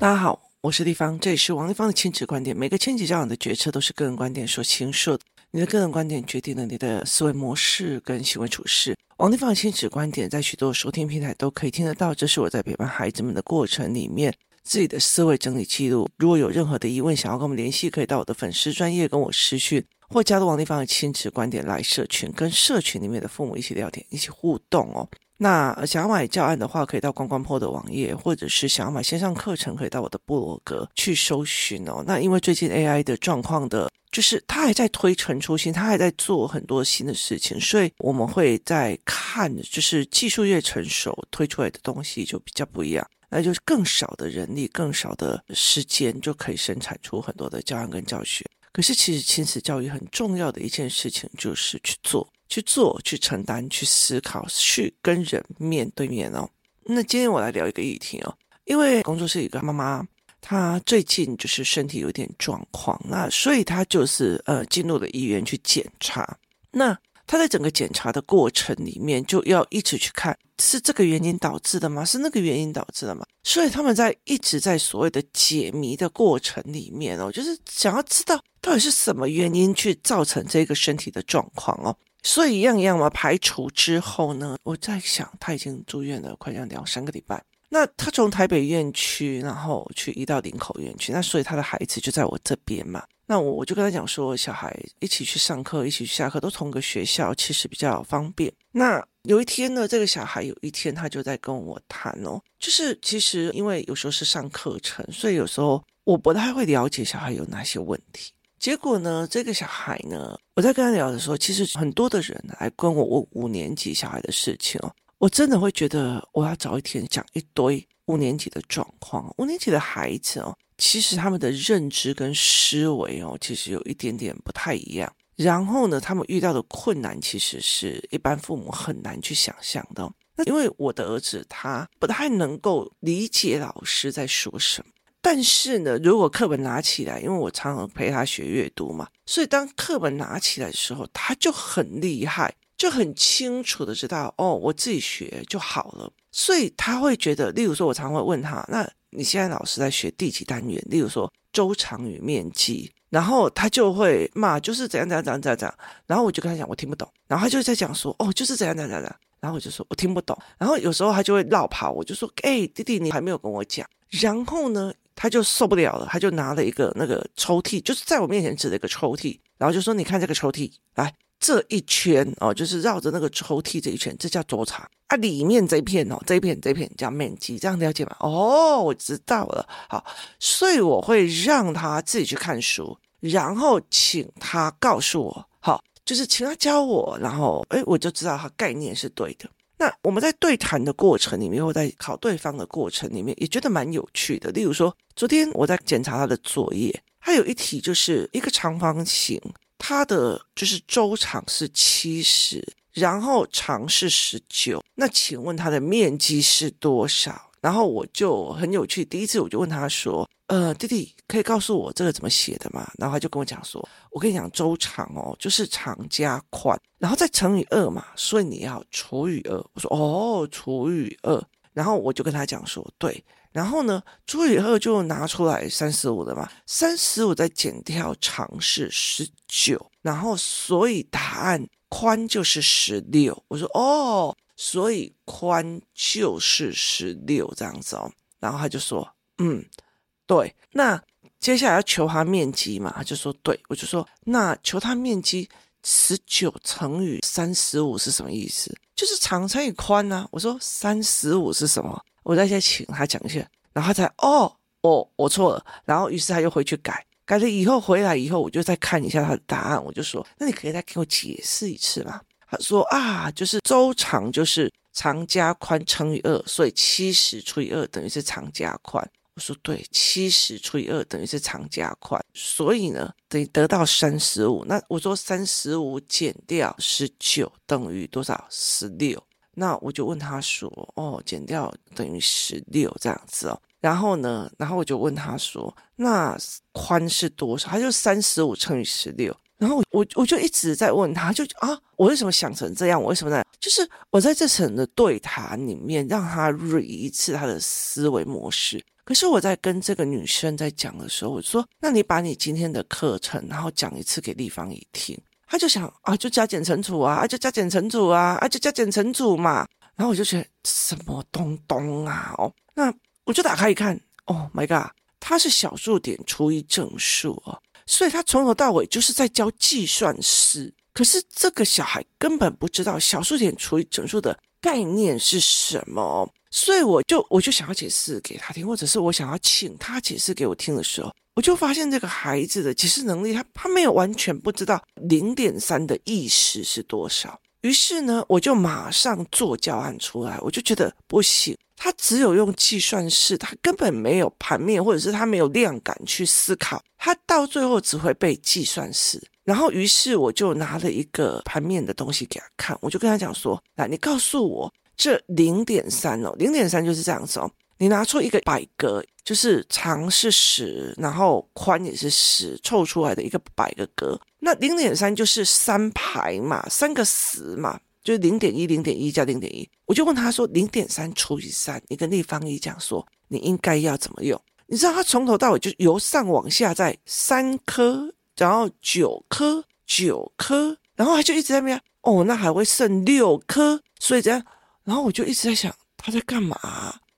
大家好，我是丽芳，这里是王丽芳的亲子观点。每个亲子教养的决策都是个人观点所倾述的，你的个人观点决定了你的思维模式跟行为处事。王丽芳的亲子观点在许多收听平台都可以听得到，这是我在陪伴孩子们的过程里面自己的思维整理记录。如果有任何的疑问，想要跟我们联系，可以到我的粉丝专业跟我私讯，或加入王丽芳的亲子观点来社群，跟社群里面的父母一起聊天，一起互动哦。那想要买教案的话，可以到关关破的网页，或者是想要买线上课程，可以到我的部落格去搜寻哦。那因为最近 AI 的状况的，就是它还在推陈出新，它还在做很多新的事情，所以我们会在看，就是技术越成熟，推出来的东西就比较不一样，那就是更少的人力，更少的时间就可以生产出很多的教案跟教学。可是其实亲子教育很重要的一件事情就是去做。去做，去承担，去思考，去跟人面对面哦。那今天我来聊一个议题哦，因为工作室一个妈妈，她最近就是身体有点状况，那所以她就是呃进入了医院去检查。那她在整个检查的过程里面，就要一直去看是这个原因导致的吗？是那个原因导致的吗？所以他们在一直在所谓的解谜的过程里面哦，就是想要知道到底是什么原因去造成这个身体的状况哦。所以一样一样嘛，排除之后呢，我在想他已经住院了，快要两三个礼拜。那他从台北院区，然后去移到林口院区，那所以他的孩子就在我这边嘛。那我我就跟他讲说，小孩一起去上课，一起去下课，都同个学校，其实比较方便。那有一天呢，这个小孩有一天他就在跟我谈哦，就是其实因为有时候是上课程，所以有时候我不太会了解小孩有哪些问题。结果呢，这个小孩呢，我在跟他聊的时候，其实很多的人来跟我问五年级小孩的事情哦，我真的会觉得我要找一天讲一堆五年级的状况。五年级的孩子哦，其实他们的认知跟思维哦，其实有一点点不太一样。然后呢，他们遇到的困难，其实是一般父母很难去想象的。那因为我的儿子他不太能够理解老师在说什么。但是呢，如果课本拿起来，因为我常常陪他学阅读嘛，所以当课本拿起来的时候，他就很厉害，就很清楚的知道哦，我自己学就好了。所以他会觉得，例如说，我常会问他，那你现在老师在学第几单元？例如说周长与面积，然后他就会骂，就是怎样怎样怎样怎样怎样。然后我就跟他讲，我听不懂。然后他就在讲说，哦，就是怎样怎样怎样。然后我就说我听不懂。然后有时候他就会绕跑，我就说，哎，弟弟，你还没有跟我讲。然后呢，他就受不了了，他就拿了一个那个抽屉，就是在我面前指了一个抽屉，然后就说：“你看这个抽屉，来这一圈哦，就是绕着那个抽屉这一圈，这叫周长啊。里面这一片哦，这一片这一片叫面积，这样了解吗？哦，我知道了。好，所以我会让他自己去看书，然后请他告诉我，好，就是请他教我，然后诶，我就知道他概念是对的。”那我们在对谈的过程里面，或在考对方的过程里面，也觉得蛮有趣的。例如说，昨天我在检查他的作业，他有一题就是一个长方形，它的就是周长是七十，然后长是十九。那请问它的面积是多少？然后我就很有趣，第一次我就问他说：“呃，弟弟，可以告诉我这个怎么写的吗？”然后他就跟我讲说：“我跟你讲，周长哦，就是长加宽，然后再乘以二嘛，所以你要除以二。”我说：“哦，除以二。”然后我就跟他讲说：“对，然后呢，除以二就拿出来三十五的嘛，三十五再减掉长是十九，然后所以答案宽就是十六。”我说：“哦。”所以宽就是十六这样子哦，然后他就说，嗯，对，那接下来要求他面积嘛，他就说，对，我就说，那求他面积十九乘以三十五是什么意思？就是长乘以宽呢、啊？我说三十五是什么？我再先请他讲一下，然后他才，哦，哦，我错了，然后于是他又回去改，改了以后回来以后，我就再看一下他的答案，我就说，那你可以再给我解释一次吗？他说啊，就是周长就是长加宽乘以二，所以七十除以二等于是长加宽。我说对，七十除以二等于是长加宽，所以呢，等于得到三十五。那我说三十五减掉十九等于多少？十六。那我就问他说，哦，减掉等于十六这样子哦。然后呢，然后我就问他说，那宽是多少？他就三十五乘以十六。然后我我就一直在问他，就啊，我为什么想成这样？我为什么呢？就是我在这层的对谈里面让他捋一次他的思维模式。可是我在跟这个女生在讲的时候，我说：“那你把你今天的课程，然后讲一次给丽芳姨听。”她就想啊，就加减乘除啊，啊就加减乘除啊，啊就加减乘除嘛。然后我就觉得什么东东啊？哦，那我就打开一看，Oh my god，它是小数点除以整数啊，所以他从头到尾就是在教计算式。可是这个小孩根本不知道小数点除以整数的概念是什么。所以我就我就想要解释给他听，或者是我想要请他解释给我听的时候，我就发现这个孩子的解释能力，他他没有完全不知道零点三的意识是多少。于是呢，我就马上做教案出来，我就觉得不行，他只有用计算式，他根本没有盘面，或者是他没有量感去思考，他到最后只会背计算式。然后，于是我就拿了一个盘面的东西给他看，我就跟他讲说：“来，你告诉我。”这零点三哦，零点三就是这样子哦。你拿出一个百格，就是长是十，然后宽也是十，凑出来的一个百个格。那零点三就是三排嘛，三个十嘛，就是零点一，零点一加零点一。我就问他说，零点三除以三，你跟立方一讲说，你应该要怎么用？你知道他从头到尾就由上往下在三颗，然后九颗，九颗，然后他就一直在那边哦，那还会剩六颗，所以这样。然后我就一直在想他在干嘛，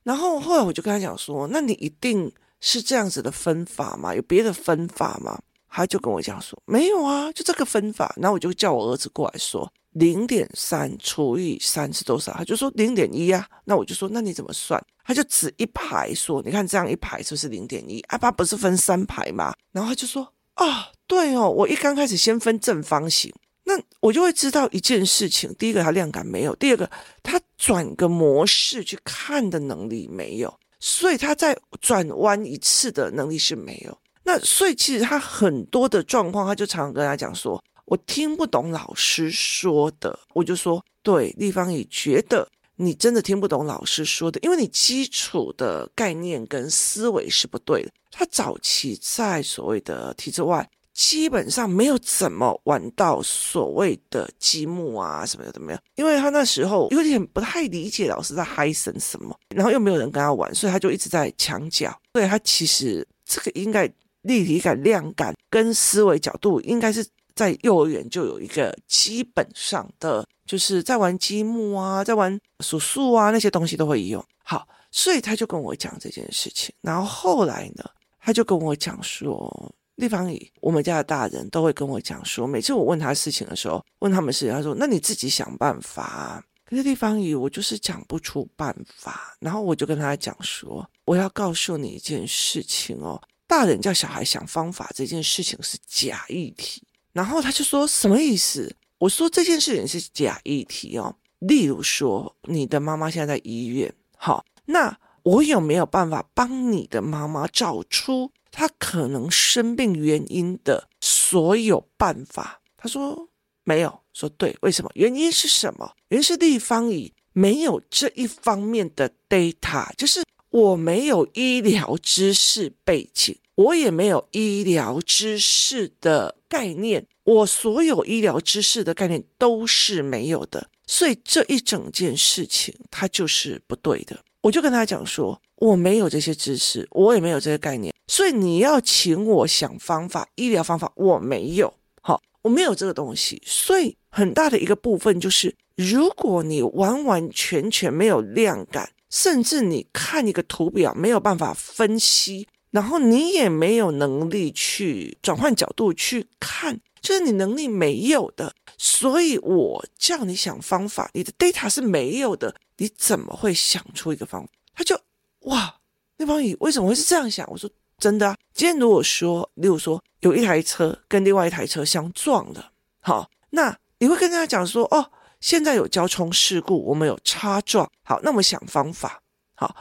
然后后来我就跟他讲说：“那你一定是这样子的分法吗？有别的分法吗？”他就跟我讲说：“没有啊，就这个分法。”然后我就叫我儿子过来说：“零点三除以三是多少？”他就说：“零点一啊。”那我就说：“那你怎么算？”他就指一排说：“你看这样一排是不是零点一？啊，他不是分三排吗？”然后他就说：“啊，对哦，我一刚开始先分正方形。”那我就会知道一件事情：第一个，他量感没有；第二个，他转个模式去看的能力没有，所以他在转弯一次的能力是没有。那所以其实他很多的状况，他就常常跟他讲说：“我听不懂老师说的。”我就说：“对，立方也觉得你真的听不懂老师说的，因为你基础的概念跟思维是不对的。”他早期在所谓的体制外。基本上没有怎么玩到所谓的积木啊什么的，怎么样？因为他那时候有点不太理解老师在嗨神什么，然后又没有人跟他玩，所以他就一直在墙角。所以他其实这个应该立体感、量感跟思维角度，应该是在幼儿园就有一个基本上的，就是在玩积木啊，在玩数数啊那些东西都会用。好，所以他就跟我讲这件事情，然后后来呢，他就跟我讲说。地方里，我们家的大人都会跟我讲说，每次我问他事情的时候，问他们事情，他说：“那你自己想办法。”可是地方里，我就是讲不出办法。然后我就跟他讲说：“我要告诉你一件事情哦，大人叫小孩想方法这件事情是假议题。”然后他就说：“什么意思？”我说：“这件事情是假议题哦。例如说，你的妈妈现在在医院，好，那我有没有办法帮你的妈妈找出？”他可能生病原因的所有办法，他说没有，说对，为什么？原因是什么？原因是立方体没有这一方面的 data，就是我没有医疗知识背景，我也没有医疗知识的概念，我所有医疗知识的概念都是没有的，所以这一整件事情它就是不对的。我就跟他讲说，我没有这些知识，我也没有这些概念，所以你要请我想方法，医疗方法我没有，好，我没有这个东西，所以很大的一个部分就是，如果你完完全全没有量感，甚至你看一个图表没有办法分析，然后你也没有能力去转换角度去看，就是你能力没有的，所以我叫你想方法，你的 data 是没有的，你怎么会想出一个方法？他就哇，那方宇为什么会是这样想？我说真的啊。今天如果说，例如说有一台车跟另外一台车相撞了，好，那你会跟大家讲说，哦，现在有交通事故，我们有擦撞，好，那我们想方法。好，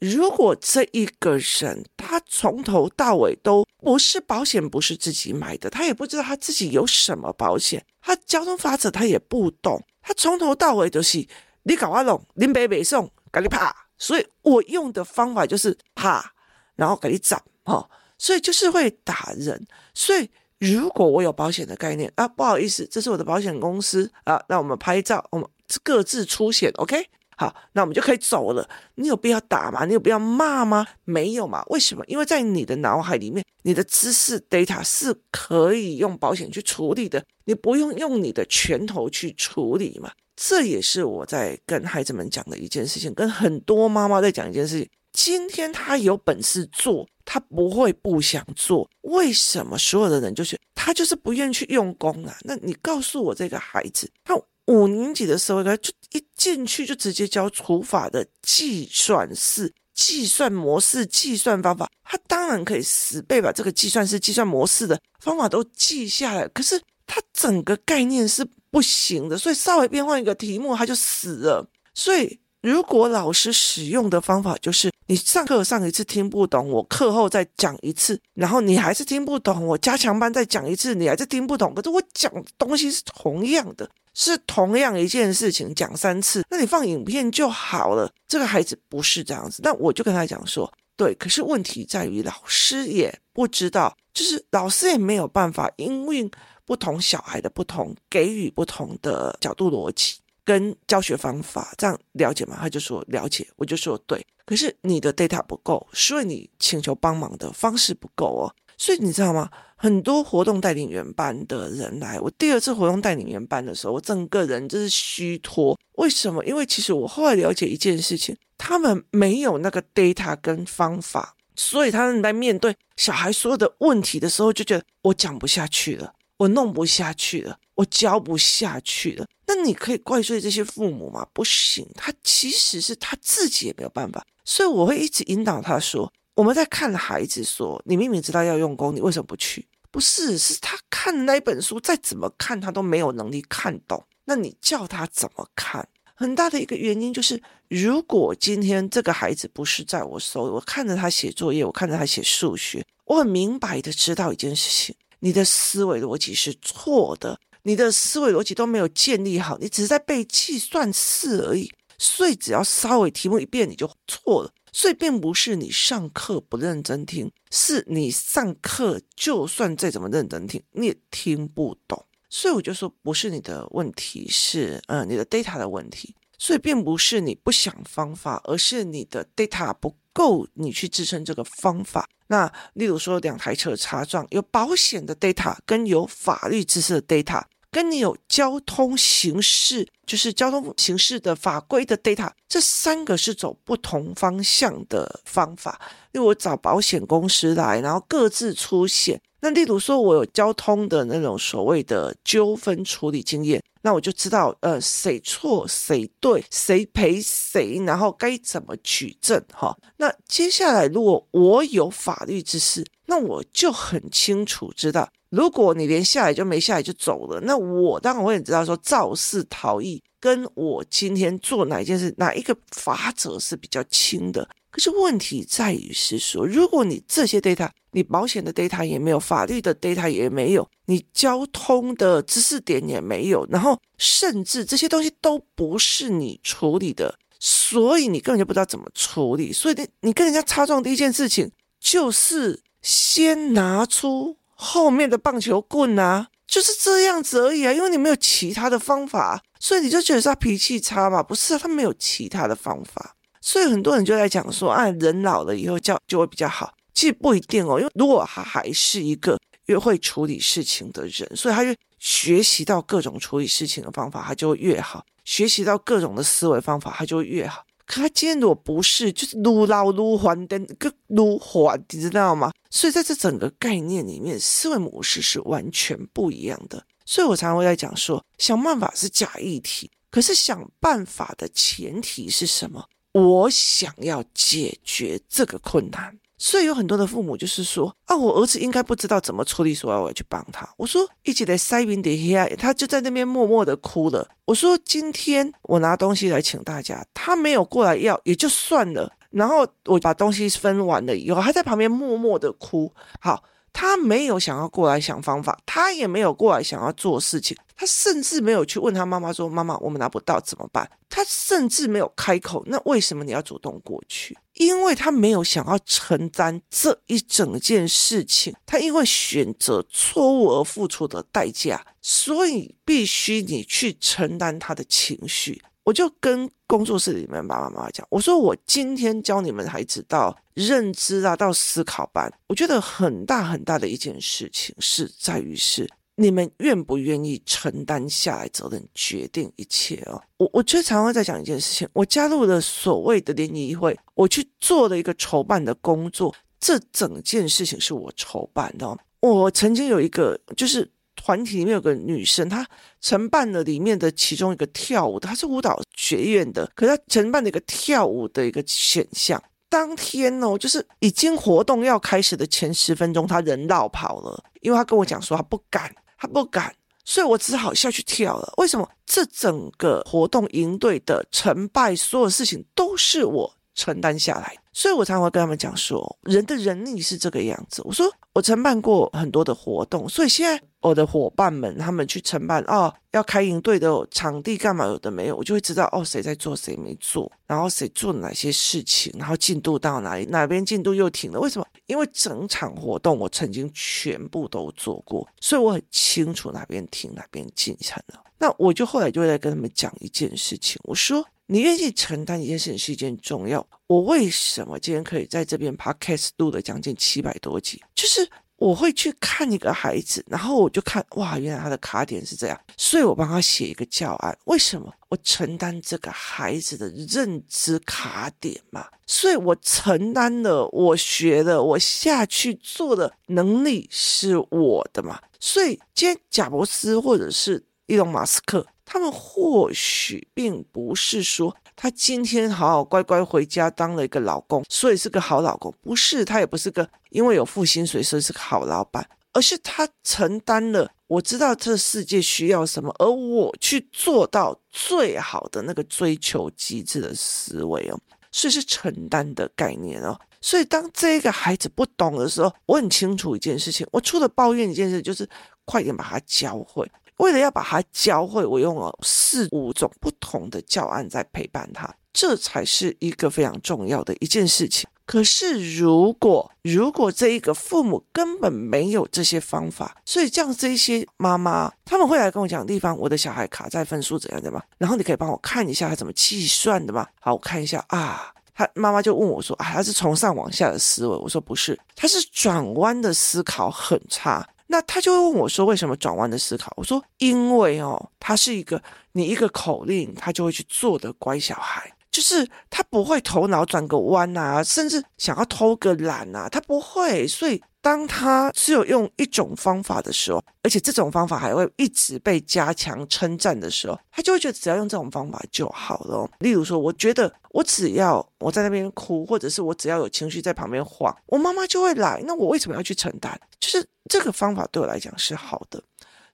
如果这一个人他从头到尾都不是保险，不是自己买的，他也不知道他自己有什么保险，他交通法则他也不懂，他从头到尾都是你搞阿龙，林北北送，赶紧啪。所以我用的方法就是啪，然后给你斩哈，所以就是会打人。所以如果我有保险的概念啊，不好意思，这是我的保险公司啊，那我们拍照，我们各自出险，OK？好，那我们就可以走了。你有必要打吗？你有必要骂吗？没有嘛？为什么？因为在你的脑海里面，你的知识 data 是可以用保险去处理的，你不用用你的拳头去处理嘛。这也是我在跟孩子们讲的一件事情，跟很多妈妈在讲一件事情。今天他有本事做，他不会不想做。为什么所有的人就是他就是不愿意去用功啊？那你告诉我，这个孩子，他五年级的时候，他就一进去就直接教除法的计算式、计算模式、计算方法，他当然可以十倍把这个计算式、计算模式的方法都记下来。可是他整个概念是不行的，所以稍微变换一个题目，他就死了。所以。如果老师使用的方法就是你上课上一次听不懂，我课后再讲一次，然后你还是听不懂，我加强班再讲一次，你还是听不懂。可是我讲的东西是同样的，是同样一件事情，讲三次，那你放影片就好了。这个孩子不是这样子，那我就跟他讲说，对。可是问题在于老师也不知道，就是老师也没有办法，因为不同小孩的不同，给予不同的角度逻辑。跟教学方法这样了解吗？他就说了解，我就说对。可是你的 data 不够，所以你请求帮忙的方式不够哦。所以你知道吗？很多活动带领员班的人来，我第二次活动带领员班的时候，我整个人就是虚脱。为什么？因为其实我后来了解一件事情，他们没有那个 data 跟方法，所以他们在面对小孩所有的问题的时候，就觉得我讲不下去了，我弄不下去了。我教不下去了，那你可以怪罪这些父母吗？不行，他其实是他自己也没有办法，所以我会一直引导他说：我们在看孩子说，你明明知道要用功，你为什么不去？不是，是他看那本书，再怎么看他都没有能力看懂，那你叫他怎么看？很大的一个原因就是，如果今天这个孩子不是在我手里，我看着他写作业，我看着他写数学，我很明白的知道一件事情：你的思维逻辑是错的。你的思维逻辑都没有建立好，你只是在背计算式而已，所以只要稍微题目一变你就错了。所以并不是你上课不认真听，是你上课就算再怎么认真听，你也听不懂。所以我就说不是你的问题，是呃你的 data 的问题。所以并不是你不想方法，而是你的 data 不够，你去支撑这个方法。那例如说两台车擦撞，有保险的 data 跟有法律知识的 data。跟你有交通刑事，就是交通刑事的法规的 data，这三个是走不同方向的方法。因为我找保险公司来，然后各自出险。那例如说，我有交通的那种所谓的纠纷处理经验，那我就知道，呃，谁错谁对，谁赔谁，然后该怎么举证哈。那接下来，如果我有法律知识，那我就很清楚知道。如果你连下来就没下来就走了，那我当然我也知道说肇事逃逸跟我今天做哪一件事，哪一个罚则是比较轻的。可是问题在于是说，如果你这些 data，你保险的 data 也没有，法律的 data 也没有，你交通的知识点也没有，然后甚至这些东西都不是你处理的，所以你根本就不知道怎么处理。所以你你跟人家擦撞第一件事情就是先拿出。后面的棒球棍啊，就是这样子而已啊，因为你没有其他的方法，所以你就觉得是他脾气差嘛？不是，他没有其他的方法，所以很多人就在讲说，啊，人老了以后教就会比较好。其实不一定哦，因为如果他还是一个越会处理事情的人，所以他就学习到各种处理事情的方法，他就越好；学习到各种的思维方法，他就越好。可他今天如果不是，就是撸老撸还的个撸还，你知道吗？所以在这整个概念里面，思维模式是完全不一样的。所以我常常会在讲说，想办法是假议题，可是想办法的前提是什么？我想要解决这个困难。所以有很多的父母就是说啊，我儿子应该不知道怎么处理，所以我要去帮他。我说一起来塞云底下，他就在那边默默的哭了。我说今天我拿东西来请大家，他没有过来要也就算了。然后我把东西分完了以后，他在旁边默默的哭。好。他没有想要过来想方法，他也没有过来想要做事情，他甚至没有去问他妈妈说：“妈妈，我们拿不到怎么办？”他甚至没有开口。那为什么你要主动过去？因为他没有想要承担这一整件事情，他因为选择错误而付出的代价，所以必须你去承担他的情绪。我就跟工作室里面爸爸妈妈讲，我说我今天教你们孩子到认知啊，到思考班，我觉得很大很大的一件事情是在于是。你们愿不愿意承担下来责任，决定一切哦？我我最常常在讲一件事情，我加入了所谓的联谊会，我去做了一个筹办的工作，这整件事情是我筹办的哦。我曾经有一个，就是团体里面有个女生，她承办了里面的其中一个跳舞的，她是舞蹈学院的，可是她承办了一个跳舞的一个选项。当天哦，就是已经活动要开始的前十分钟，她人落跑了，因为她跟我讲说她不敢。她不敢，所以我只好下去跳了。为什么？这整个活动营队的成败，所有事情都是我承担下来，所以我常常会跟他们讲说，人的人力是这个样子。我说我承办过很多的活动，所以现在我的伙伴们他们去承办哦，要开营队的场地干嘛有的没有，我就会知道哦，谁在做谁没做，然后谁做了哪些事情，然后进度到哪里，哪边进度又停了。为什么？因为整场活动我曾经全部都做过，所以我很清楚哪边停哪边进程了。那我就后来就会来跟他们讲一件事情，我说。你愿意承担一件事情是一件重要。我为什么今天可以在这边 podcast 录了将近七百多集？就是我会去看一个孩子，然后我就看哇，原来他的卡点是这样，所以我帮他写一个教案。为什么？我承担这个孩子的认知卡点嘛，所以我承担了，我学的，我下去做的能力是我的嘛。所以今天贾伯斯或者是伊隆马斯克。他们或许并不是说他今天好好乖乖回家当了一个老公，所以是个好老公。不是，他也不是个因为有付薪水所以是个好老板，而是他承担了。我知道这世界需要什么，而我去做到最好的那个追求极致的思维哦，所以是承担的概念哦。所以当这个孩子不懂的时候，我很清楚一件事情，我除了抱怨一件事，就是快点把他教会。为了要把他教会，我用了四五种不同的教案在陪伴他，这才是一个非常重要的一件事情。可是，如果如果这一个父母根本没有这些方法，所以这样这些妈妈他们会来跟我讲地方，我的小孩卡在分数怎样的吗？然后你可以帮我看一下他怎么计算的吗？好，我看一下啊，他妈妈就问我说啊，他是从上往下的思维，我说不是，他是转弯的思考很差。那他就会问我说：“为什么转弯的思考？”我说：“因为哦，他是一个你一个口令，他就会去做的乖小孩，就是他不会头脑转个弯啊，甚至想要偷个懒啊，他不会。所以当他只有用一种方法的时候，而且这种方法还会一直被加强称赞的时候，他就会觉得只要用这种方法就好了。例如说，我觉得我只要我在那边哭，或者是我只要有情绪在旁边晃，我妈妈就会来。那我为什么要去承担？就是。这个方法对我来讲是好的，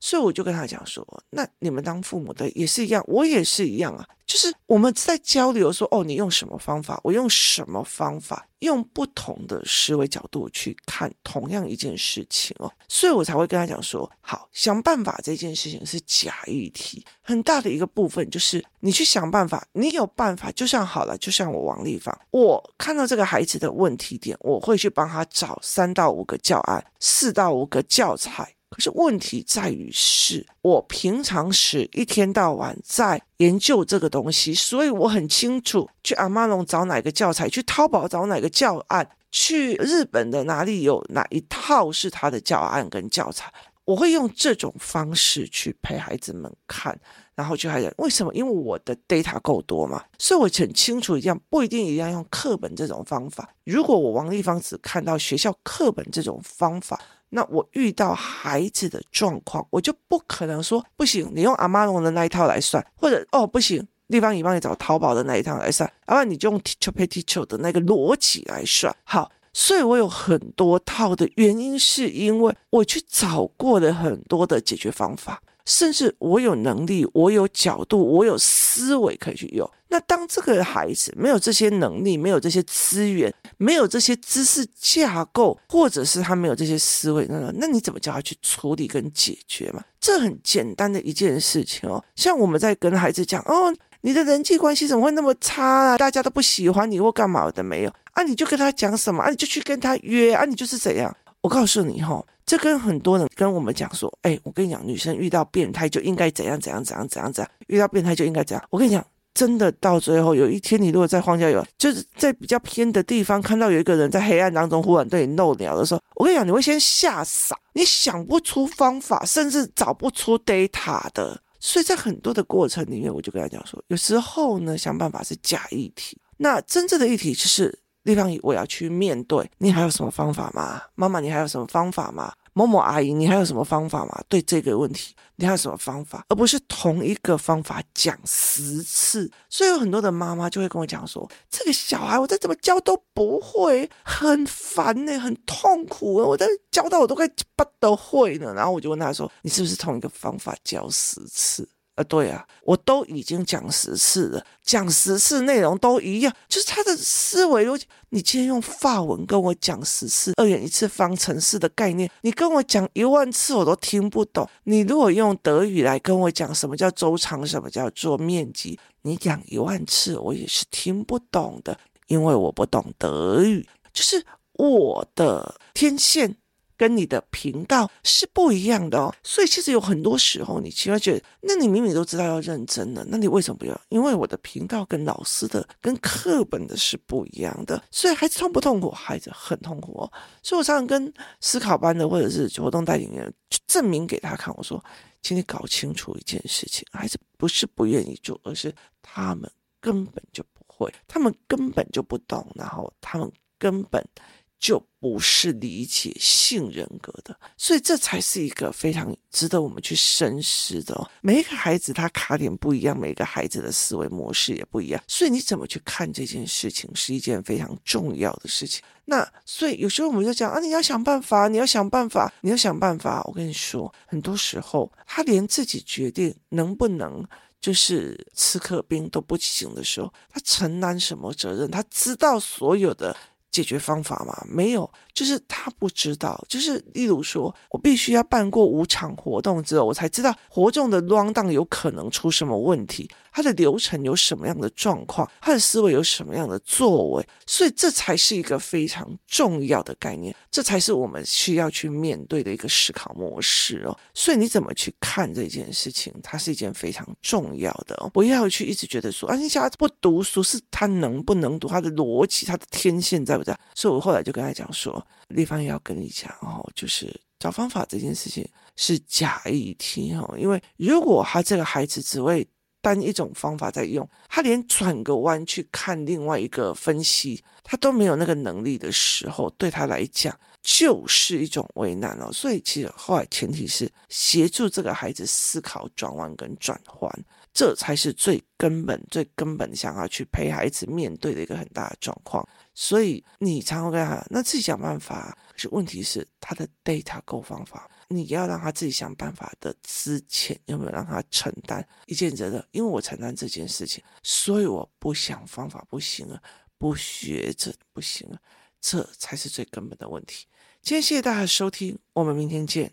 所以我就跟他讲说：“那你们当父母的也是一样，我也是一样啊。就是我们在交流说，哦，你用什么方法，我用什么方法，用不同的思维角度去看同样一件事情哦。所以我才会跟他讲说：好，想办法这件事情是假议题，很大的一个部分就是你去想办法，你有办法，就像好了，就像我王丽芳，我看到这个孩子的问题点，我会去帮他找三到五个教案，四到五个教材。”可是问题在于是，我平常时一天到晚在研究这个东西，所以我很清楚去阿玛龙找哪个教材，去淘宝找哪个教案，去日本的哪里有哪一套是他的教案跟教材，我会用这种方式去陪孩子们看，然后去孩子为什么？因为我的 data 够多嘛，所以我很清楚一样，不一定一定要用课本这种方法。如果我王立芳只看到学校课本这种方法。那我遇到孩子的状况，我就不可能说不行，你用阿妈龙的那一套来算，或者哦不行，地方你帮你找淘宝的那一套来算，然后你就用 Teacher Pay Teacher 的那个逻辑来算。好，所以我有很多套的原因，是因为我去找过了很多的解决方法。甚至我有能力，我有角度，我有思维可以去用。那当这个孩子没有这些能力，没有这些资源，没有这些知识架构，或者是他没有这些思维，那那你怎么叫他去处理跟解决嘛？这很简单的一件事情哦。像我们在跟孩子讲哦，你的人际关系怎么会那么差啊？大家都不喜欢你或干嘛的没有啊？你就跟他讲什么啊？你就去跟他约啊？你就是怎样？我告诉你哈、哦。这跟很多人跟我们讲说，哎，我跟你讲，女生遇到变态就应该怎样怎样怎样怎样怎样，遇到变态就应该怎样。我跟你讲，真的到最后有一天，你如果在荒郊野，就是在比较偏的地方，看到有一个人在黑暗当中忽然对你露鸟的时候，我跟你讲，你会先吓傻，你想不出方法，甚至找不出 data 的。所以在很多的过程里面，我就跟他讲说，有时候呢，想办法是假议题，那真正的议题就是地方我要去面对。你还有什么方法吗？妈妈，你还有什么方法吗？某某阿姨，你还有什么方法吗？对这个问题，你还有什么方法？而不是同一个方法讲十次。所以有很多的妈妈就会跟我讲说：“这个小孩我再怎么教都不会，很烦呢，很痛苦啊！我在教到我都快不都会了。”然后我就问他说：“你是不是同一个方法教十次？”呃，对啊，我都已经讲十次了，讲十次内容都一样，就是他的思维逻辑。你今天用法文跟我讲十次二元一次方程式的概念，你跟我讲一万次我都听不懂。你如果用德语来跟我讲什么叫周长，什么叫做面积，你讲一万次我也是听不懂的，因为我不懂德语，就是我的天线。跟你的频道是不一样的哦，所以其实有很多时候，你其实觉得，那你明明都知道要认真的，那你为什么不要？因为我的频道跟老师的、跟课本的是不一样的，所以孩子痛不痛苦？孩子很痛苦哦。所以我常常跟思考班的或者是活动带领人证明给他看，我说，请你搞清楚一件事情，孩子不是不愿意做，而是他们根本就不会，他们根本就不懂，然后他们根本。就不是理解性人格的，所以这才是一个非常值得我们去深思的哦。每一个孩子他卡点不一样，每个孩子的思维模式也不一样，所以你怎么去看这件事情是一件非常重要的事情。那所以有时候我们就讲啊，你要想办法，你要想办法，你要想办法。我跟你说，很多时候他连自己决定能不能就是吃克冰都不行的时候，他承担什么责任？他知道所有的。解决方法吗？没有，就是他不知道。就是例如说，我必须要办过五场活动之后，我才知道活动的 rundown 有可能出什么问题。他的流程有什么样的状况？他的思维有什么样的作为？所以这才是一个非常重要的概念，这才是我们需要去面对的一个思考模式哦。所以你怎么去看这件事情？它是一件非常重要的哦。不要去一直觉得说啊，你小孩不读书，是他能不能读？他的逻辑，他的天线在不在？所以我后来就跟他讲说，丽芳也要跟你讲哦，就是找方法这件事情是假议题哦，因为如果他这个孩子只会。单一种方法在用，他连转个弯去看另外一个分析，他都没有那个能力的时候，对他来讲就是一种为难哦。所以其实后来前提是协助这个孩子思考转弯跟转换，这才是最根本、最根本想要去陪孩子面对的一个很大的状况。所以你常常跟他，那自己想办法。可是问题是他的 data 够方法。你要让他自己想办法的之前，有没有让他承担一件责任？因为我承担这件事情，所以我不想方法不行了，不学着不行了，这才是最根本的问题。今天谢谢大家收听，我们明天见。